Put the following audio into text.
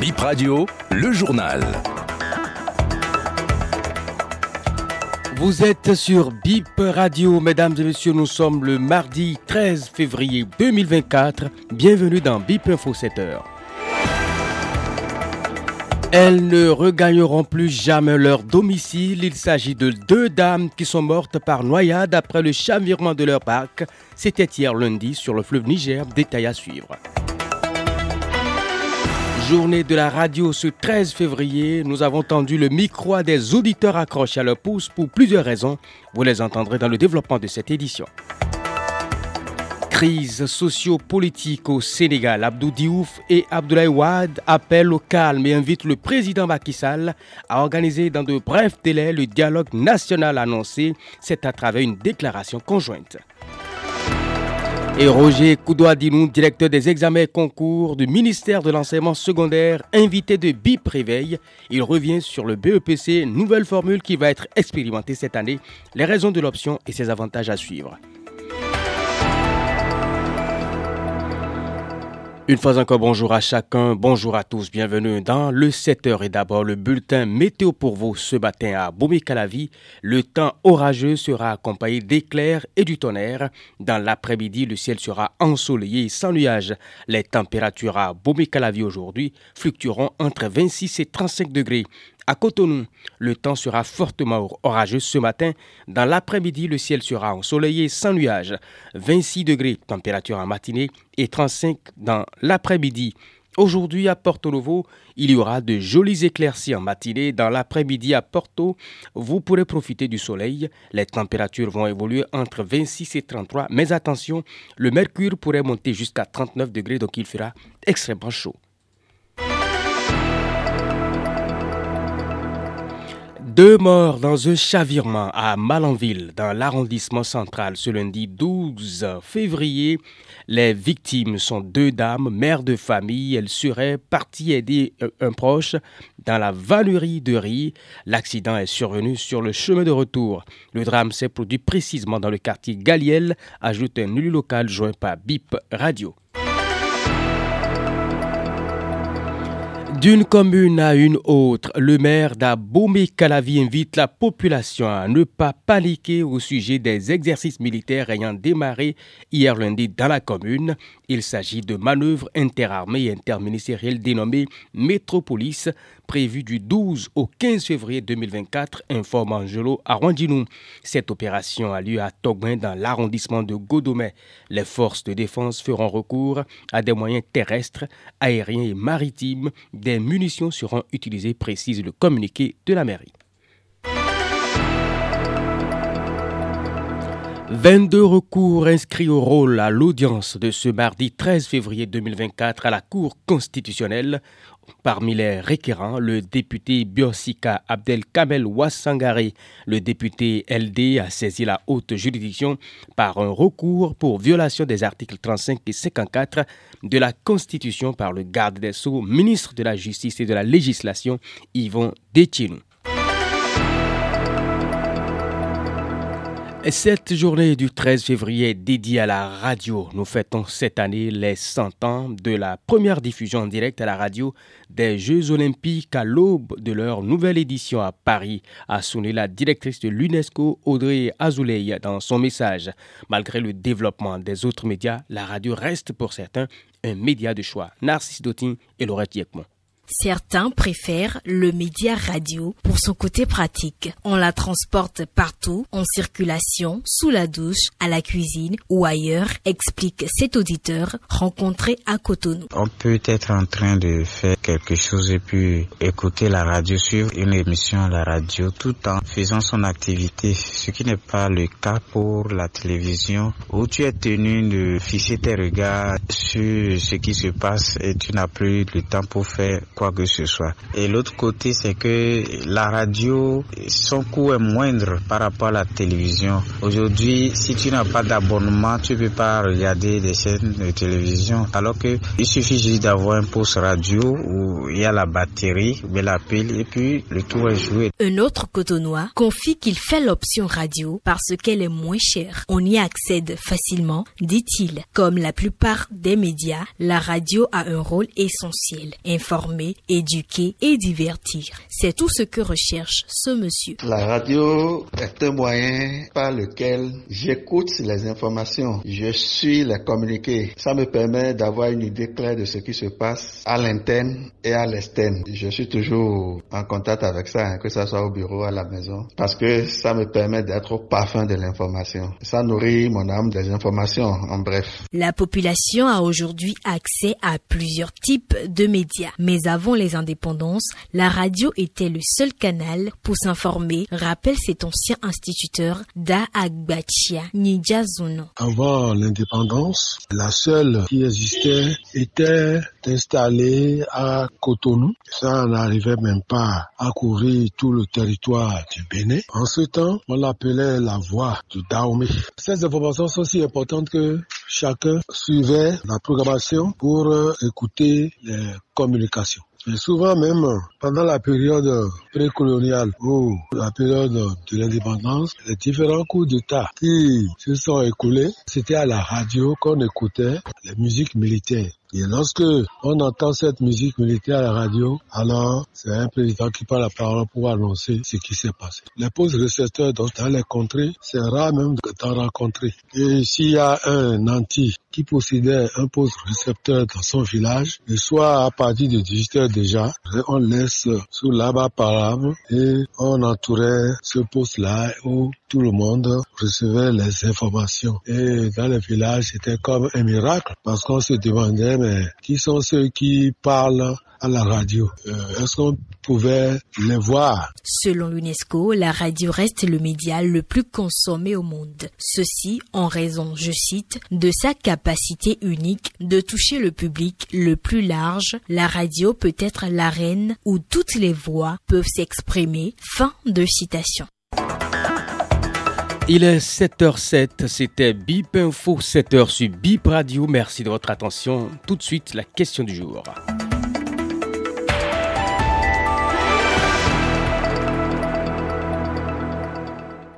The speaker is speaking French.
Bip Radio, le journal. Vous êtes sur BIP Radio, mesdames et messieurs, nous sommes le mardi 13 février 2024. Bienvenue dans BIP Info 7 heures. Elles ne regagneront plus jamais leur domicile. Il s'agit de deux dames qui sont mortes par noyade après le chavirement de leur parc. C'était hier lundi sur le fleuve Niger, détail à suivre. Journée de la radio ce 13 février, nous avons tendu le micro des auditeurs accrochés à leur pouce pour plusieurs raisons. Vous les entendrez dans le développement de cette édition. Crise socio-politique au Sénégal. Abdou Diouf et Abdoulaye Wade appellent au calme et invitent le président Macky à organiser dans de brefs délais le dialogue national annoncé. C'est à travers une déclaration conjointe. Et Roger Koudoadinou, directeur des examens et concours du ministère de l'enseignement secondaire, invité de BIP Réveil. Il revient sur le BEPC, nouvelle formule qui va être expérimentée cette année, les raisons de l'option et ses avantages à suivre. Une fois encore, bonjour à chacun, bonjour à tous, bienvenue dans le 7h et d'abord le bulletin météo pour vous ce matin à Boumé-Calavi. Le temps orageux sera accompagné d'éclairs et du tonnerre. Dans l'après-midi, le ciel sera ensoleillé sans nuages. Les températures à Boumé-Calavi aujourd'hui fluctueront entre 26 et 35 degrés. À Cotonou, le temps sera fortement orageux ce matin. Dans l'après-midi, le ciel sera ensoleillé sans nuages. 26 degrés température en matinée et 35 dans l'après-midi. Aujourd'hui à Porto Novo, il y aura de jolies éclaircies en matinée. Dans l'après-midi à Porto, vous pourrez profiter du soleil. Les températures vont évoluer entre 26 et 33. Mais attention, le mercure pourrait monter jusqu'à 39 degrés, donc il fera extrêmement chaud. Deux morts dans un chavirement à Malanville, dans l'arrondissement central, ce lundi 12 février. Les victimes sont deux dames, mères de famille. Elles seraient parties aider un proche dans la vannerie de riz. L'accident est survenu sur le chemin de retour. Le drame s'est produit précisément dans le quartier Galiel, ajoute un élu local joint par BIP Radio. D'une commune à une autre, le maire d'Abomey-Calavi invite la population à ne pas paniquer au sujet des exercices militaires ayant démarré hier lundi dans la commune. Il s'agit de manœuvres interarmées et interministérielles dénommées Métropolis, prévues du 12 au 15 février 2024, informe Angelo Arwandinou. Cette opération a lieu à Togbin dans l'arrondissement de Godomé. Les forces de défense feront recours à des moyens terrestres, aériens et maritimes. Munitions seront utilisées, précise le communiqué de la mairie. 22 recours inscrits au rôle à l'audience de ce mardi 13 février 2024 à la Cour constitutionnelle. Parmi les requérants, le député Biosika Abdelkamel Ouassangare, le député LD a saisi la haute juridiction par un recours pour violation des articles 35 et 54 de la Constitution par le garde des Sceaux, ministre de la Justice et de la Législation, Yvon Détinou. Cette journée du 13 février dédiée à la radio, nous fêtons cette année les 100 ans de la première diffusion en direct à la radio des Jeux olympiques à l'aube de leur nouvelle édition à Paris, a sonné la directrice de l'UNESCO Audrey Azoulay dans son message. Malgré le développement des autres médias, la radio reste pour certains un média de choix. Narcisse Dotin et Laurette Yekmon. Certains préfèrent le média radio pour son côté pratique. On la transporte partout, en circulation, sous la douche, à la cuisine ou ailleurs, explique cet auditeur rencontré à Cotonou. On peut être en train de faire quelque chose et puis écouter la radio, suivre une émission à la radio tout en faisant son activité, ce qui n'est pas le cas pour la télévision où tu es tenu de fixer tes regards sur ce qui se passe et tu n'as plus le temps pour faire que ce soit. Et l'autre côté, c'est que la radio, son coût est moindre par rapport à la télévision. Aujourd'hui, si tu n'as pas d'abonnement, tu peux pas regarder des chaînes de télévision. Alors que il suffit juste d'avoir un poste radio où il y a la batterie, mais la pile, et puis le tour est joué. Un autre cotonois confie qu'il fait l'option radio parce qu'elle est moins chère. On y accède facilement, dit-il. Comme la plupart des médias, la radio a un rôle essentiel. Informer informer, éduquer et divertir. C'est tout ce que recherche ce monsieur. La radio est un moyen par lequel j'écoute les informations, je suis les communiqués. Ça me permet d'avoir une idée claire de ce qui se passe à l'interne et à l'externe. Je suis toujours en contact avec ça, hein, que ce soit au bureau, à la maison, parce que ça me permet d'être au parfum de l'information. Ça nourrit mon âme des informations, en bref. La population a aujourd'hui accès à plusieurs types de médias. Mais avant les indépendances, la radio était le seul canal pour s'informer, rappelle cet ancien instituteur Da Agbachia Nijazuno. Avant l'indépendance, la seule qui existait était installée à Cotonou. Ça n'arrivait même pas à couvrir tout le territoire du Bénin. En ce temps, on l'appelait la voix du Dahomey. Ces informations sont si importantes que chacun suivait la programmation pour euh, écouter les communications. Et souvent même pendant la période précoloniale ou la période de l'indépendance, les différents coups d'État qui se sont écoulés, c'était à la radio qu'on écoutait les musiques militaires. Et lorsque on entend cette musique militaire à la radio, alors c'est un président qui parle la parole pour annoncer ce qui s'est passé. Les postes récepteurs dans les contrées, c'est rare même de t'en rencontrer. Et s'il y a un anti qui possédait un poste récepteur dans son village, et soit à partir de 18 heures déjà, on laisse sous l'abat parable et on entourait ce poste-là où tout le monde recevait les informations. Et dans le village, c'était comme un miracle parce qu'on se demandait qui sont ceux qui parlent à la radio? Euh, Est-ce qu'on pouvait les voir? Selon l'UNESCO, la radio reste le média le plus consommé au monde. Ceci en raison, je cite, de sa capacité unique de toucher le public le plus large. La radio peut être l'arène où toutes les voix peuvent s'exprimer. Fin de citation. Il est 7h07, c'était BIP Info 7h sur BIP Radio. Merci de votre attention. Tout de suite, la question du jour.